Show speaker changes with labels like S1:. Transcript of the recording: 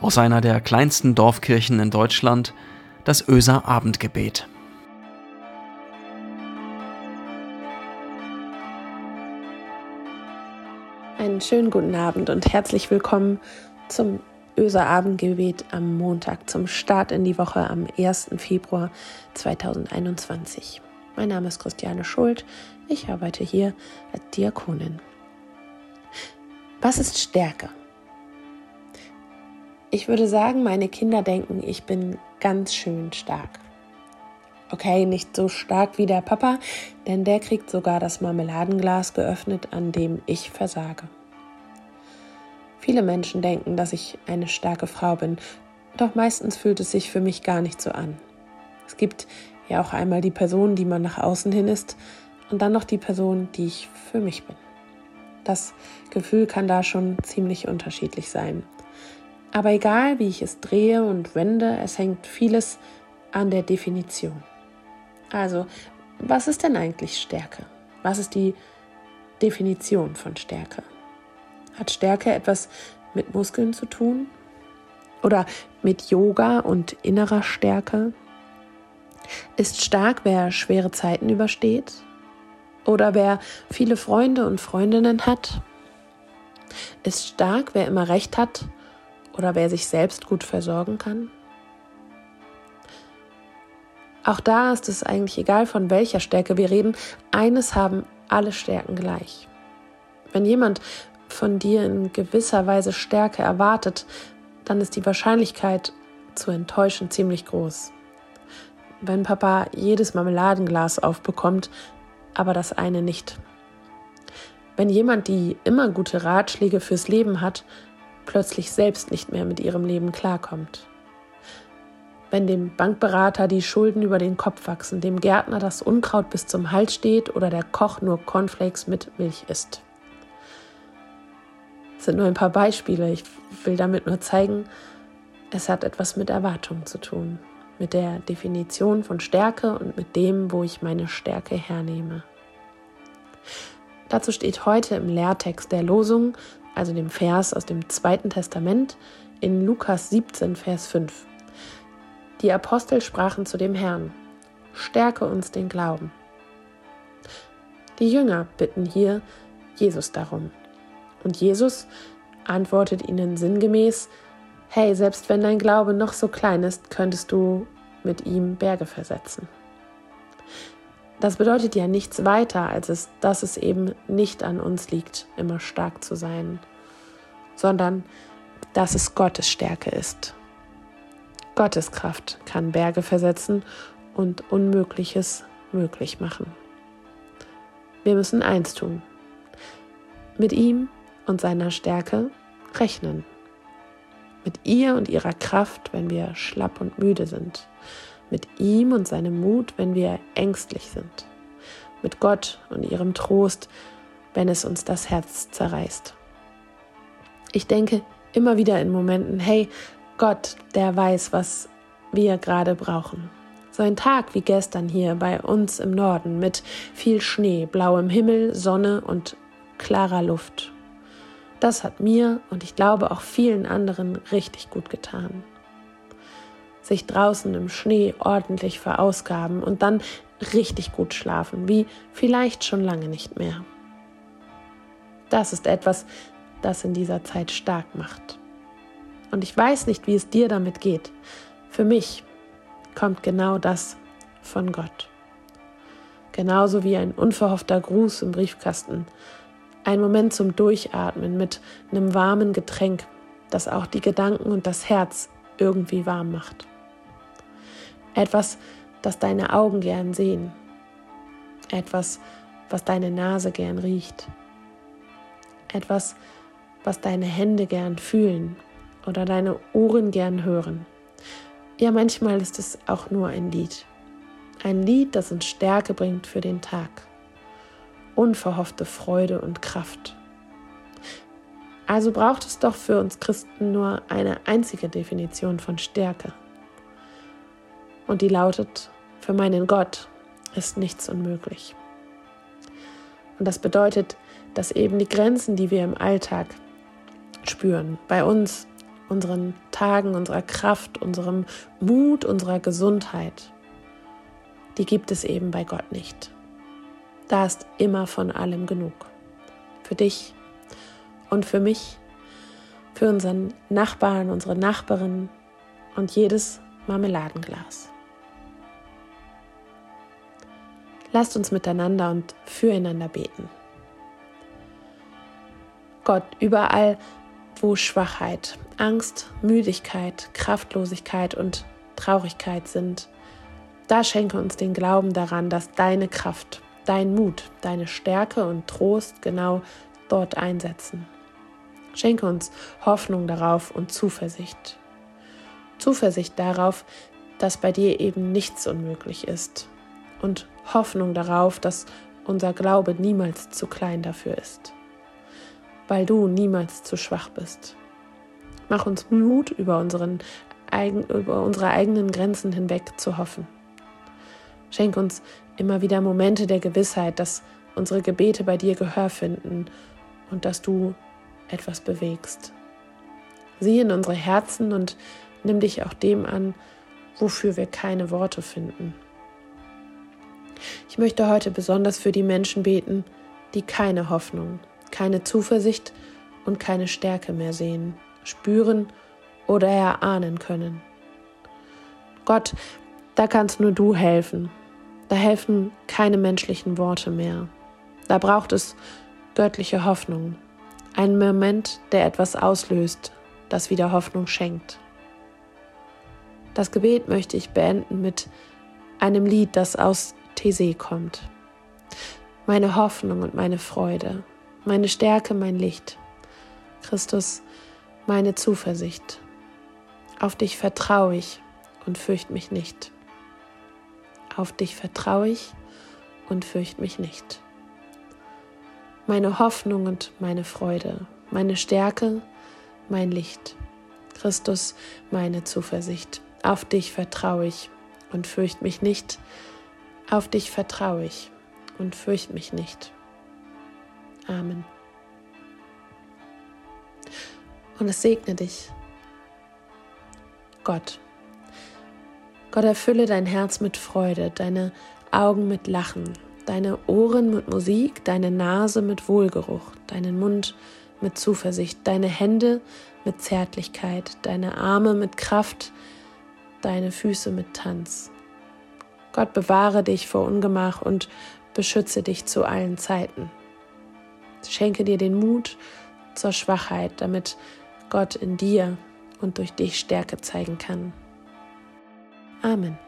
S1: aus einer der kleinsten Dorfkirchen in Deutschland, das Öser Abendgebet.
S2: Einen schönen guten Abend und herzlich willkommen zum Öser Abendgebet am Montag zum Start in die Woche am 1. Februar 2021. Mein Name ist Christiane Schuld. Ich arbeite hier als Diakonin. Was ist Stärke? Ich würde sagen, meine Kinder denken, ich bin ganz schön stark. Okay, nicht so stark wie der Papa, denn der kriegt sogar das Marmeladenglas geöffnet, an dem ich versage. Viele Menschen denken, dass ich eine starke Frau bin, doch meistens fühlt es sich für mich gar nicht so an. Es gibt ja auch einmal die Person, die man nach außen hin ist, und dann noch die Person, die ich für mich bin. Das Gefühl kann da schon ziemlich unterschiedlich sein. Aber egal, wie ich es drehe und wende, es hängt vieles an der Definition. Also, was ist denn eigentlich Stärke? Was ist die Definition von Stärke? Hat Stärke etwas mit Muskeln zu tun? Oder mit Yoga und innerer Stärke? Ist stark, wer schwere Zeiten übersteht? Oder wer viele Freunde und Freundinnen hat? Ist stark, wer immer recht hat oder wer sich selbst gut versorgen kann? Auch da ist es eigentlich egal, von welcher Stärke wir reden. Eines haben alle Stärken gleich. Wenn jemand von dir in gewisser Weise Stärke erwartet, dann ist die Wahrscheinlichkeit zu enttäuschen ziemlich groß. Wenn Papa jedes Marmeladenglas aufbekommt, aber das eine nicht. Wenn jemand, die immer gute Ratschläge fürs Leben hat, plötzlich selbst nicht mehr mit ihrem Leben klarkommt. Wenn dem Bankberater die Schulden über den Kopf wachsen, dem Gärtner das Unkraut bis zum Hals steht oder der Koch nur Cornflakes mit Milch isst. Das sind nur ein paar Beispiele. Ich will damit nur zeigen, es hat etwas mit Erwartung zu tun, mit der Definition von Stärke und mit dem, wo ich meine Stärke hernehme. Dazu steht heute im Lehrtext der Losung also dem Vers aus dem Zweiten Testament in Lukas 17, Vers 5. Die Apostel sprachen zu dem Herrn, stärke uns den Glauben. Die Jünger bitten hier Jesus darum. Und Jesus antwortet ihnen sinngemäß, hey, selbst wenn dein Glaube noch so klein ist, könntest du mit ihm Berge versetzen. Das bedeutet ja nichts weiter, als es, dass es eben nicht an uns liegt, immer stark zu sein, sondern dass es Gottes Stärke ist. Gottes Kraft kann Berge versetzen und Unmögliches möglich machen. Wir müssen eins tun. Mit ihm und seiner Stärke rechnen. Mit ihr und ihrer Kraft, wenn wir schlapp und müde sind mit ihm und seinem Mut, wenn wir ängstlich sind, mit Gott und ihrem Trost, wenn es uns das Herz zerreißt. Ich denke immer wieder in Momenten, hey, Gott, der weiß, was wir gerade brauchen. So ein Tag wie gestern hier bei uns im Norden mit viel Schnee, blauem Himmel, Sonne und klarer Luft. Das hat mir und ich glaube auch vielen anderen richtig gut getan sich draußen im Schnee ordentlich verausgaben und dann richtig gut schlafen, wie vielleicht schon lange nicht mehr. Das ist etwas, das in dieser Zeit stark macht. Und ich weiß nicht, wie es dir damit geht. Für mich kommt genau das von Gott. Genauso wie ein unverhoffter Gruß im Briefkasten, ein Moment zum Durchatmen mit einem warmen Getränk, das auch die Gedanken und das Herz irgendwie warm macht. Etwas, das deine Augen gern sehen. Etwas, was deine Nase gern riecht. Etwas, was deine Hände gern fühlen oder deine Ohren gern hören. Ja, manchmal ist es auch nur ein Lied. Ein Lied, das uns Stärke bringt für den Tag. Unverhoffte Freude und Kraft. Also braucht es doch für uns Christen nur eine einzige Definition von Stärke. Und die lautet, für meinen Gott ist nichts unmöglich. Und das bedeutet, dass eben die Grenzen, die wir im Alltag spüren, bei uns unseren Tagen, unserer Kraft, unserem Mut, unserer Gesundheit, die gibt es eben bei Gott nicht. Da ist immer von allem genug. Für dich und für mich, für unseren Nachbarn, unsere Nachbarin und jedes Marmeladenglas. Lasst uns miteinander und füreinander beten. Gott, überall, wo Schwachheit, Angst, Müdigkeit, Kraftlosigkeit und Traurigkeit sind, da schenke uns den Glauben daran, dass deine Kraft, dein Mut, deine Stärke und Trost genau dort einsetzen. Schenke uns Hoffnung darauf und Zuversicht. Zuversicht darauf, dass bei dir eben nichts unmöglich ist und Hoffnung darauf, dass unser Glaube niemals zu klein dafür ist, weil du niemals zu schwach bist. Mach uns Mut, über, unseren, über unsere eigenen Grenzen hinweg zu hoffen. Schenk uns immer wieder Momente der Gewissheit, dass unsere Gebete bei dir Gehör finden und dass du etwas bewegst. Sieh in unsere Herzen und nimm dich auch dem an, wofür wir keine Worte finden. Ich möchte heute besonders für die Menschen beten, die keine Hoffnung, keine Zuversicht und keine Stärke mehr sehen, spüren oder erahnen können. Gott, da kannst nur du helfen. Da helfen keine menschlichen Worte mehr. Da braucht es göttliche Hoffnung. Einen Moment, der etwas auslöst, das wieder Hoffnung schenkt. Das Gebet möchte ich beenden mit einem Lied, das aus These kommt. Meine Hoffnung und meine Freude, meine Stärke, mein Licht. Christus, meine Zuversicht. Auf dich vertraue ich und fürcht mich nicht. Auf dich vertraue ich und fürcht mich nicht. Meine Hoffnung und meine Freude, meine Stärke, mein Licht. Christus, meine Zuversicht. Auf dich vertraue ich und fürcht mich nicht. Auf dich vertraue ich und fürcht mich nicht. Amen. Und es segne dich. Gott. Gott erfülle dein Herz mit Freude, deine Augen mit Lachen, deine Ohren mit Musik, deine Nase mit Wohlgeruch, deinen Mund mit Zuversicht, deine Hände mit Zärtlichkeit, deine Arme mit Kraft, deine Füße mit Tanz. Gott bewahre dich vor Ungemach und beschütze dich zu allen Zeiten. Schenke dir den Mut zur Schwachheit, damit Gott in dir und durch dich Stärke zeigen kann. Amen.